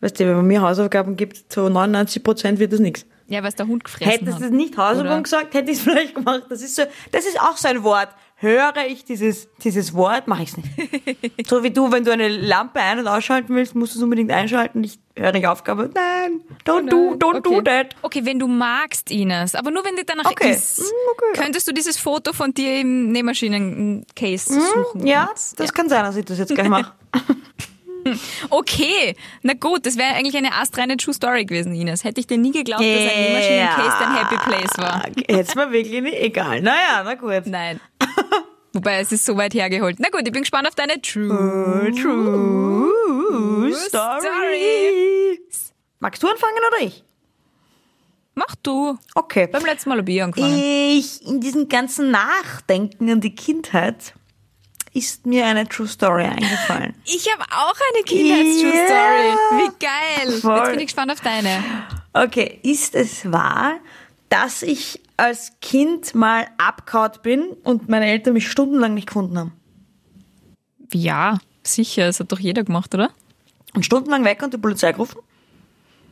Weißt du, wenn man mir Hausaufgaben gibt, zu 99 Prozent wird das nichts. Ja, weil es der Hund gefressen Hättest hat. du nicht Hausaufgaben gesagt, hätte ich es vielleicht gemacht. Das ist so, das ist auch so ein Wort. Höre ich dieses, dieses Wort, mache ich es nicht. so wie du, wenn du eine Lampe ein- und ausschalten willst, musst du es unbedingt einschalten. Ich höre die Aufgabe. Nein, don't do, don't do okay. that. Okay, wenn du magst, Ines, aber nur wenn dir danach Okay. ist, Mm, okay. könntest du dieses Foto von dir im Nähmaschinen-Case suchen. Ja, das kann sein, dass ich das jetzt gleich mache. Okay, na gut, das wäre eigentlich eine astreine True Story gewesen, Ines. Hätte ich dir nie geglaubt, dass ein Nähmaschinen-Case dein Happy Place war. Jetzt mal wirklich nicht egal. Naja, na gut. Nein. Wobei, es ist so weit hergeholt. Na gut, ich bin gespannt auf deine True, True Story. Story. Magst du anfangen oder ich? Mach du. Okay. Beim letzten Mal habe ich angefangen. Ich, in diesem ganzen Nachdenken an die Kindheit, ist mir eine True Story eingefallen. Ich habe auch eine Kindheits-True Yeah. Story. Wie geil. Voll. Jetzt bin ich gespannt auf deine. Okay, ist es wahr, dass ich als Kind mal abgehauen bin und meine Eltern mich stundenlang nicht gefunden haben? Ja, sicher. Das hat doch jeder gemacht, oder? Und stundenlang weg und die Polizei gerufen?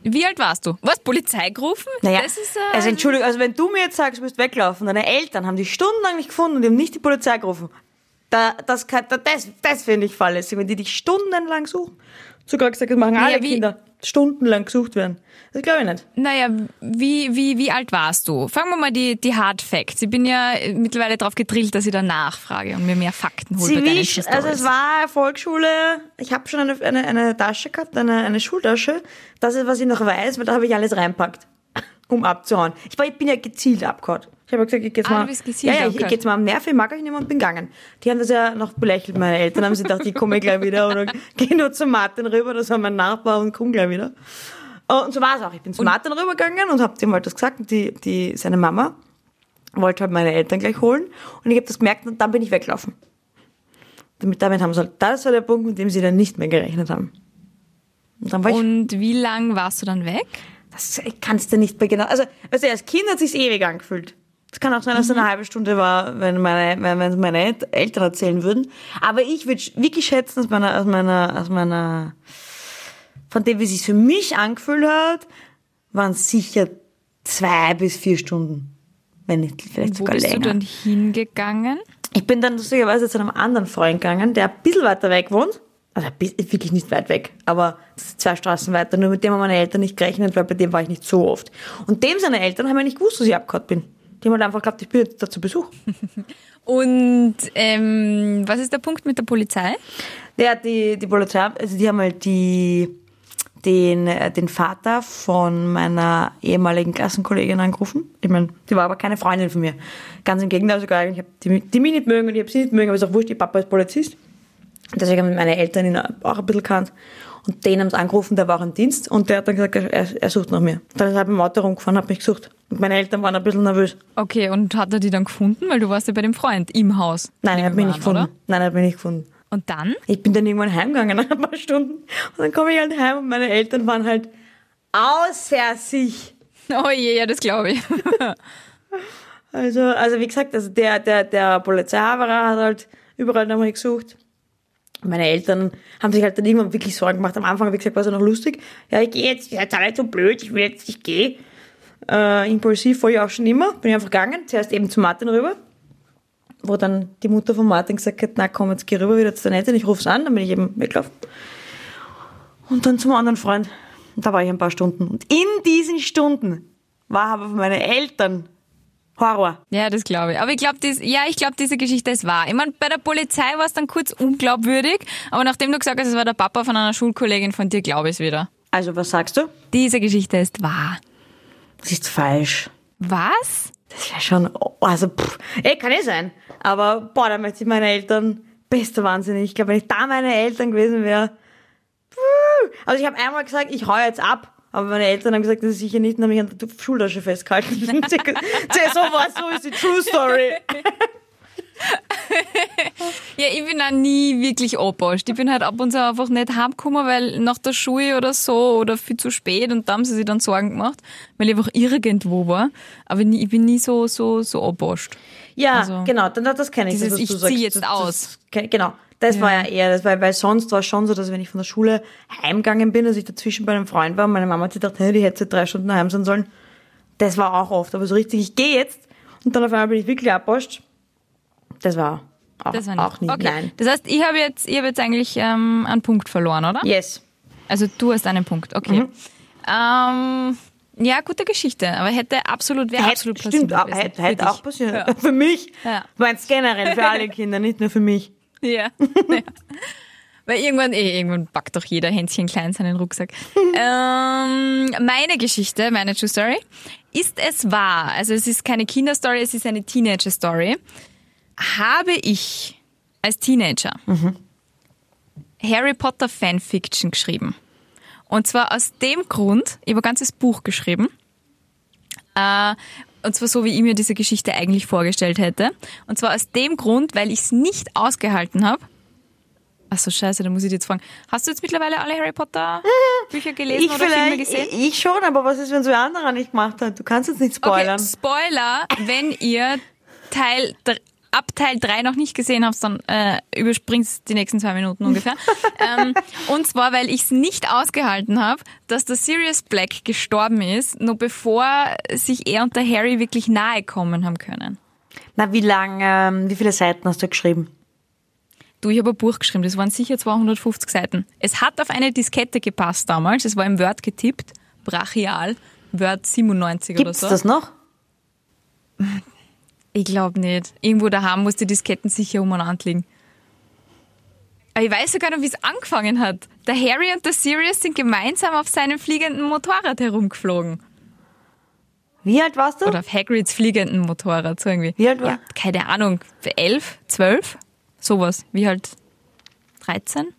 Wie alt warst du? Was, Polizei gerufen? Naja, Das ist, äh, also Entschuldigung, also wenn du mir jetzt sagst, du musst weglaufen, deine Eltern haben dich stundenlang nicht gefunden und die haben nicht die Polizei gerufen. Da, das kann, da, das, das finde ich fahrlässig, wenn die dich stundenlang suchen. Sogar gesagt, das machen alle wie- Kinder, stundenlang gesucht werden. Das glaube ich nicht. Naja, wie, wie, wie alt warst du? Fangen wir mal die, die Hard Facts. Ich bin ja mittlerweile darauf gedrillt, dass ich da nachfrage und mir mehr Fakten hole bei Zivilsch, True also es war Volksschule, ich habe schon eine, eine, eine Tasche gehabt, eine, eine Schultasche. Das ist, was ich noch weiß, weil da habe ich alles reinpackt, um abzuhauen. Ich, war, ich bin ja gezielt abgehauen. Ich habe gesagt, ich gehe jetzt Ah, ja, ja, ich, ich abgehauen. gehe jetzt mal am Nerv, ich mag euch nicht mehr und bin gegangen. Die haben das ja noch belächelt, meine Eltern haben sich gedacht, ich komme gleich wieder oder gehe nur zu Martin rüber, das war mein Nachbar und komme gleich wieder. Und so war es auch. Ich bin zu Martin rübergegangen und habe dem halt das gesagt und die, die, seine Mama wollte halt meine Eltern gleich holen und ich habe das gemerkt und dann bin ich weggelaufen. Damit, damit haben sie halt, das war der Punkt, mit dem sie dann nicht mehr gerechnet haben. Und dann war ich, Und wie lang warst du dann weg? das kannst du nicht mehr genau, also, du, als Kind hat sich's ewig angefühlt. Es kann auch sein, dass es eine halbe Stunde war, wenn meine, wenn, wenn meine Eltern erzählen würden. Aber ich würde wirklich schätzen, aus meiner, aus meiner, aus meiner, von dem, wie es sich für mich angefühlt hat, waren es sicher zwei bis vier Stunden. Wenn nicht, vielleicht Wo sogar bist länger. du dann hingegangen? Ich bin dann lustigerweise zu einem anderen Freund gegangen, der ein bisschen weiter weg wohnt. Also wirklich nicht weit weg, aber zwei Straßen weiter. Nur mit dem haben meine Eltern nicht gerechnet, weil bei dem war ich nicht so oft. Und dem seine Eltern haben ja nicht gewusst, dass ich abgehauen bin. Die haben halt einfach geglaubt, ich bin jetzt da zu Besuch. Und ähm, was ist der Punkt mit der Polizei? Hat die, die Polizei, also die haben halt die, den, äh, den Vater von meiner ehemaligen Klassenkollegin angerufen. Ich meine, die war aber keine Freundin von mir. Ganz im Gegenteil sogar. Ich habe die, die mich nicht mögen und ich habe sie nicht mögen, aber ist auch wurscht, ihr Papa ist Polizist. Deswegen haben meine Eltern ihn auch ein bisschen kannt. Und den haben sie angerufen, der war auch im Dienst und der hat dann gesagt, er, er sucht nach mir. Dann ist er mit dem Auto rumgefahren, hat mich gesucht. Und meine Eltern waren ein bisschen nervös. Okay, und hat er die dann gefunden? Weil du warst ja bei dem Freund im Haus. Nein, er hat mich nicht gefunden. oder? Nein, er hat mich nicht gefunden. Und dann? Ich bin dann irgendwann heimgegangen nach ein paar Stunden und dann komme ich halt heim und meine Eltern waren halt außer sich. Oh je, ja, das glaube ich. Also, also wie gesagt, also der, der, der Polizeihaberer hat halt überall nach mir gesucht. Meine Eltern haben sich halt dann irgendwann wirklich Sorgen gemacht. Am Anfang, wie gesagt, war es ja noch lustig. Ja, ich gehe jetzt, seid alle so blöd, ich will jetzt, ich gehe. Äh, impulsiv war ich auch schon immer, bin ich einfach gegangen. Zuerst eben zu Martin rüber, wo dann die Mutter von Martin gesagt hat, na komm, jetzt geh rüber wieder zu deinen Eltern, ich ruf's an, dann bin ich eben weggelaufen. Und dann zum anderen Freund. Und da war ich ein paar Stunden. Und in diesen Stunden war aber für meine Eltern Horror. Ja, das glaube ich. Aber ich glaube, ja, ich glaube, diese Geschichte ist wahr. Ich meine, bei der Polizei war es dann kurz unglaubwürdig, aber nachdem du gesagt hast, es war der Papa von einer Schulkollegin von dir, glaube ich es wieder. Also, was sagst du? Diese Geschichte ist wahr. Das ist falsch. Was? Das wäre schon, also, pff, ey, kann eh sein. Aber, boah, da möchte ich meine Eltern, bester Wahnsinn. Ich glaube, wenn ich da meine Eltern gewesen wäre, also ich habe einmal gesagt, ich hau jetzt ab. Aber meine Eltern haben gesagt, das ist sicher nicht, und haben mich an der Schultasche festgehalten. so war so ist die True Story. Ja, ich bin auch nie wirklich anpasst. Ich bin halt ab und zu einfach nicht heimgekommen, weil nach der Schule oder so oder viel zu spät und da haben sie sich dann Sorgen gemacht, weil ich einfach irgendwo war. Aber ich bin nie so, so, so anpasst. Ja, Also, genau, dann, das kenne ich. dieses das, Ich du sagst. zieh jetzt das, aus. Das, genau, das war ja eher, das war, weil sonst war es schon so, dass wenn ich von der Schule heimgegangen bin, dass ich dazwischen bei einem Freund war und meine Mama hat sich gedacht, hey, die hätte drei Stunden daheim sein sollen. Das war auch oft, aber so richtig, ich gehe jetzt und dann auf einmal bin ich wirklich abpasst. Das war auch, Das war nicht. auch nie. okay. Nein. Das heißt, ich habe jetzt, ich habe jetzt eigentlich ähm, einen Punkt verloren, oder? Yes. Also du hast einen Punkt, okay. Mhm. Ähm, ja, gute Geschichte, aber hätte absolut, wäre absolut passiert. stimmt, gewesen. hätte, Für hätte auch passiert. Ja. Für mich. Ja. Meinst generell für alle Kinder, nicht nur für mich. Ja. ja. Weil irgendwann, eh, irgendwann packt doch jeder Hänschen klein seinen Rucksack. ähm, meine Geschichte, meine True Story, ist es wahr, also es ist keine Kinderstory, es ist eine Teenager-Story, habe ich als Teenager Harry Potter Fanfiction geschrieben. Und zwar aus dem Grund, ich habe ein ganzes Buch geschrieben, äh, und zwar so, wie ich mir diese Geschichte eigentlich vorgestellt hätte. Und zwar aus dem Grund, weil ich es nicht ausgehalten habe. Ach so, scheiße, da muss ich dich jetzt fragen. Hast du jetzt mittlerweile alle Harry Potter Bücher gelesen Ich oder Filme gesehen? ich, schon, aber was ist, wenn so ein anderer nicht gemacht hat? Du kannst jetzt nicht spoilern. Okay, Spoiler, wenn ihr Teil dr- ab Teil 3 noch nicht gesehen habt, dann äh, überspringt die nächsten zwei Minuten ungefähr. ähm, und zwar, weil ich es nicht ausgehalten habe, dass der Sirius Black gestorben ist, nur bevor sich er und der Harry wirklich nahe kommen haben können. Na, wie lang, ähm, wie viele Seiten hast du geschrieben? Du, ich habe ein Buch geschrieben, das waren sicher 250 Seiten. Es hat auf eine Diskette gepasst damals, es war im Word getippt, brachial, Word 97 oder Gibt's so. das noch? Ich glaube nicht. Irgendwo daheim muss die Disketten sicher umeinander liegen. Aber ich weiß sogar noch, wie es angefangen hat. Der Harry und der Sirius sind gemeinsam auf seinem fliegenden Motorrad herumgeflogen. Wie alt warst du? Oder auf Hagrids fliegenden Motorrad, so irgendwie. Wie alt war- Ja, keine Ahnung. Elf, zwölf? Sowas. Wie halt 13?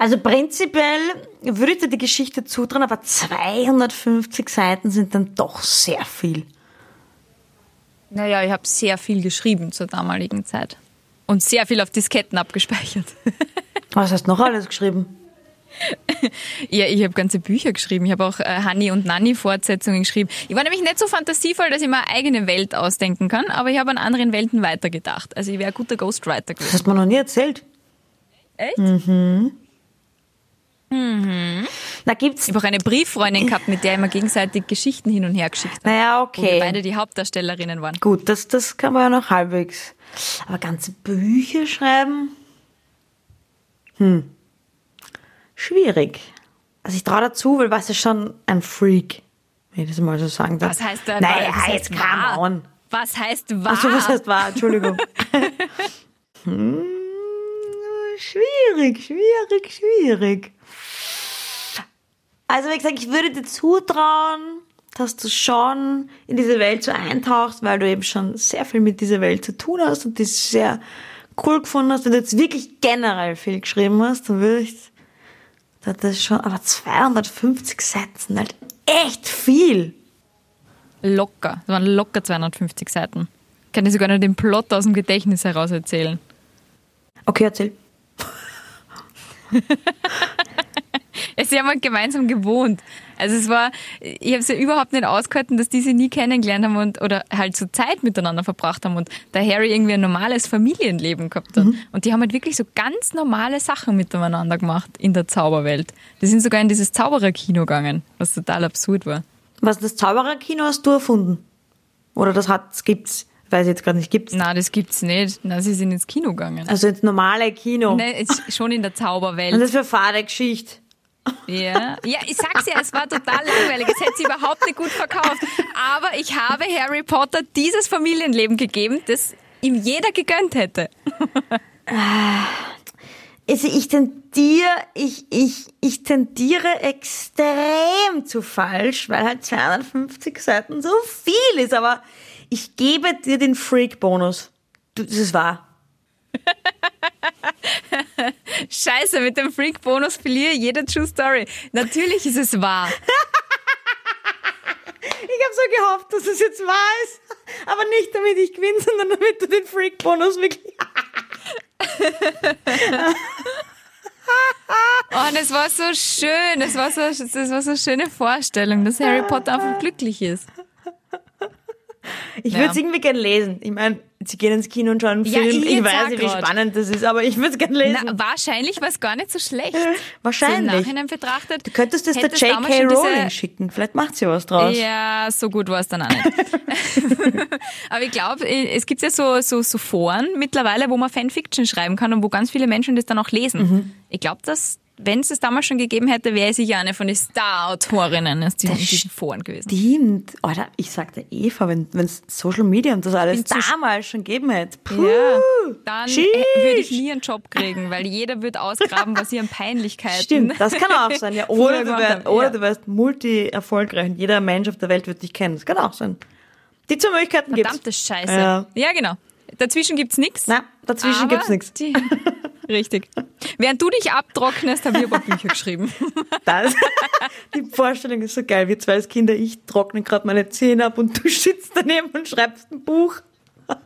Also prinzipiell würde ich dir die Geschichte zutrauen, aber 250 Seiten sind dann doch sehr viel. Naja, ich habe sehr viel geschrieben zur damaligen Zeit. Und sehr viel auf Disketten abgespeichert. Was hast du noch alles geschrieben? Ja, ich habe ganze Bücher geschrieben. Ich habe auch äh, Hanni und Nanni Fortsetzungen geschrieben. Ich war nämlich nicht so fantasievoll, dass ich mir eine eigene Welt ausdenken kann, aber ich habe an anderen Welten weitergedacht. Also ich wäre ein guter Ghostwriter Das gewesen. hast du mir noch nie erzählt. Echt? Da gibt's, Ich habe auch eine Brieffreundin gehabt, mit der ich mir gegenseitig Geschichten hin und her geschickt habe. naja, Wo wir beide okay. die Hauptdarstellerinnen waren. Gut, das, das kann man ja noch halbwegs. Aber ganze Bücher schreiben? Hm. Schwierig. Also ich traue dazu, weil was ist schon ein Freak, wenn ich das mal so sagen darf. Was heißt da? Naja, was heißt jetzt come on. Was heißt wahr? Achso, was heißt wahr? Entschuldigung. hm, schwierig, schwierig, schwierig. Also wie gesagt, ich würde dir zutrauen, dass du schon in diese Welt so eintauchst, weil du eben schon sehr viel mit dieser Welt zu tun hast und die sehr cool gefunden hast. Wenn du jetzt wirklich generell viel geschrieben hast, dann würde ich das ist schon, aber 250 Seiten sind halt echt viel. Locker. Das waren locker 250 Seiten. Kann ich sogar noch den Plot aus dem Gedächtnis heraus erzählen. Okay, erzähl. Sie haben halt gemeinsam gewohnt. Also es war, ich habe es ja überhaupt nicht ausgehalten, dass die sich nie kennengelernt haben und oder halt so Zeit miteinander verbracht haben und der Harry irgendwie ein normales Familienleben gehabt hat. Und die haben halt wirklich so ganz normale Sachen miteinander gemacht in der Zauberwelt. Die sind sogar in dieses Zaubererkino gegangen, was total absurd war. Was das Zaubererkino hast du erfunden? Oder das hat, das gibt's, weiß ich jetzt gerade nicht, gibt's. Na, das gibt's nicht. Na, sie sind ins Kino gegangen. Also ins normale Kino. Nein, ist schon in der Und Zauberwelt. das für fade Geschichte. Ja. ja, ich sag's ja, es war total langweilig. Es hätte sie überhaupt nicht gut verkauft. Aber ich habe Harry Potter dieses Familienleben gegeben, das ihm jeder gegönnt hätte. Also ich tendiere, ich, ich, ich tendiere extrem zu falsch, weil halt 250 Seiten so viel ist, aber ich gebe dir den Freak-Bonus. Das ist wahr. Scheiße, mit dem Freak-Bonus verliere jede True Story. Natürlich ist es wahr. Ich habe so gehofft, dass es jetzt wahr ist. Aber nicht damit ich gewinne, sondern damit du den Freak-Bonus wirklich. Oh, und es war so schön. Es war so, das war so eine schöne Vorstellung, dass Harry Potter einfach glücklich ist. Ich Ja. würde es irgendwie gern lesen. Ich meine, sie gehen ins Kino und schauen einen Ja, Film. ich Ich, jetzt weiß nicht, wie grad. spannend das ist, aber ich würde es gern lesen. Na, wahrscheinlich war es gar nicht so schlecht. So im Wahrscheinlich. Nachhinein betrachtet. du könntest es der J.K. Rowling schicken. Vielleicht macht sie was draus. Ja, so gut war es dann auch nicht. Aber ich glaube, es gibt ja so, so, so Foren mittlerweile, wo man Fanfiction schreiben kann und wo ganz viele Menschen das dann auch lesen. Ich glaube, dass wenn es es damals schon gegeben hätte, wäre ich sicher eine von den Star-Autorinnen aus diesen, diesen Foren gewesen. Stimmt. Alter, ich sagte Eva, wenn es Social Media und das alles damals schon gegeben hätte. Puh. Ja, dann würde ich nie einen Job kriegen, weil jeder wird ausgraben, was ihr an Peinlichkeiten. Stimmt, das kann auch sein. Ja, oder du, gemacht wär, haben. oder Ja. du wärst multi-erfolgreich und jeder Mensch auf der Welt wird dich kennen. Das kann auch sein. Die zwei Möglichkeiten gibt's. Verdammte Scheiße. Ja. Ja, genau. Dazwischen gibt's nichts. Na, dazwischen aber gibt's nichts. Richtig. Während du dich abtrocknest, habe ich aber Bücher geschrieben. Das, die Vorstellung ist so geil. Wir zwei als Kinder, ich trockne gerade meine Zähne ab und du sitzt daneben und schreibst ein Buch.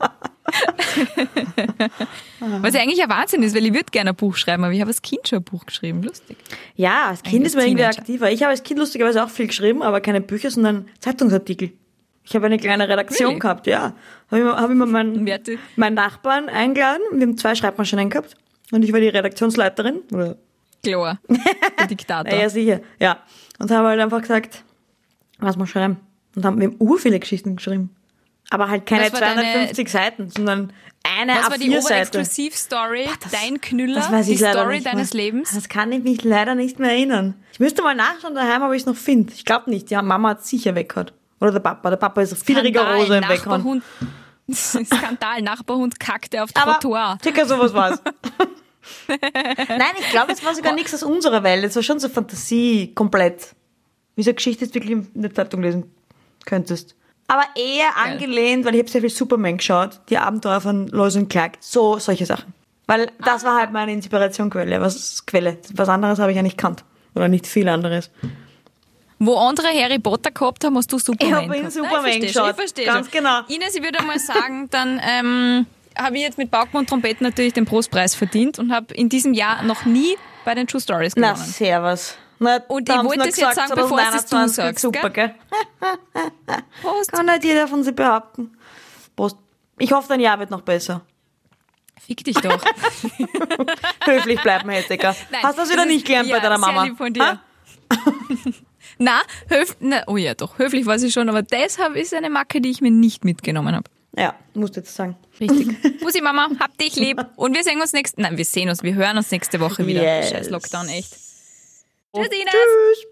Was ja eigentlich ein Wahnsinn ist, weil ich würde gerne ein Buch schreiben, aber ich habe als Kind schon ein Buch geschrieben. Lustig. Ja, als Kind Eigentlich ist man irgendwie aktiver. Ich habe als Kind lustigerweise auch viel geschrieben, aber keine Bücher, sondern Zeitungsartikel. Ich habe eine kleine Redaktion Really? gehabt, ja. Habe immer, hab immer meinen, Wer hat die- meinen Nachbarn eingeladen. Wir haben zwei Schreibmaschinen gehabt. Und ich war die Redaktionsleiterin. Oder Klar. Der Diktator. Ja, ja, sicher. Ja. Und haben halt einfach gesagt, was mal schreiben. Und haben wir haben ur viele Geschichten geschrieben. Aber halt keine Was war deine- 250 Seiten, sondern eine Was war die A4-Seite. Oberexklusiv-Story? Dein Knüller? Das weiß ich die Story deines mehr. Lebens? Das kann ich mich leider nicht mehr erinnern. Ich müsste mal nachschauen daheim, ob ich es noch finde. Ich glaube nicht. Ja, Mama hat sicher weggehaut. Oder der Papa. Der Papa ist viel rigoroser im Weghauen. Skandal, Nachbarhund kackte auf Aber Trottoir. circa sowas war's. Nein, ich glaube, es war sogar nichts aus unserer Welt. Es war schon so Fantasie komplett. Wie so eine Geschichte jetzt wirklich in der Zeitung lesen könntest. Aber eher angelehnt, weil ich habe sehr viel Superman geschaut, die Abenteuer von Lois und Clark, so solche Sachen. Weil das war halt meine Inspirationquelle, was Quelle. Was anderes habe ich ja nicht kannt. Oder nicht viel anderes. Wo andere Harry Potter gehabt haben, hast du Superman Ich hab ihn. Superman Nein, ich geschaut. Ich verstehe Ganz schon. genau. Ines, ich würde mal sagen, dann ähm, habe ich jetzt mit Pauken und Trompeten natürlich den Prostpreis verdient und habe in diesem Jahr noch nie bei den True Stories Na, gewonnen. servus. Na, Und ich wollte es jetzt sagen, bevor es das du 2029 sagst, Super, gell? gell? Prost. Kann nicht jeder von sich behaupten. Prost. Ich hoffe, dein Jahr wird noch besser. Fick dich doch. Höflich bleiben. Nein, Hast du das wieder nicht gelernt ja, bei deiner Mama? Sehr lieb von dir. Na, höf, na, oh ja, doch, höflich war sie schon, aber deshalb ist eine Macke, die ich mir nicht mitgenommen habe. Ja, musst du jetzt sagen. Richtig. Bussi Mama, hab dich lieb. Und wir sehen uns nächste, nein, wir sehen uns, wir hören uns nächste Woche wieder. Yes. Scheiß Lockdown, echt. Tschüss, Ines. Tschüss.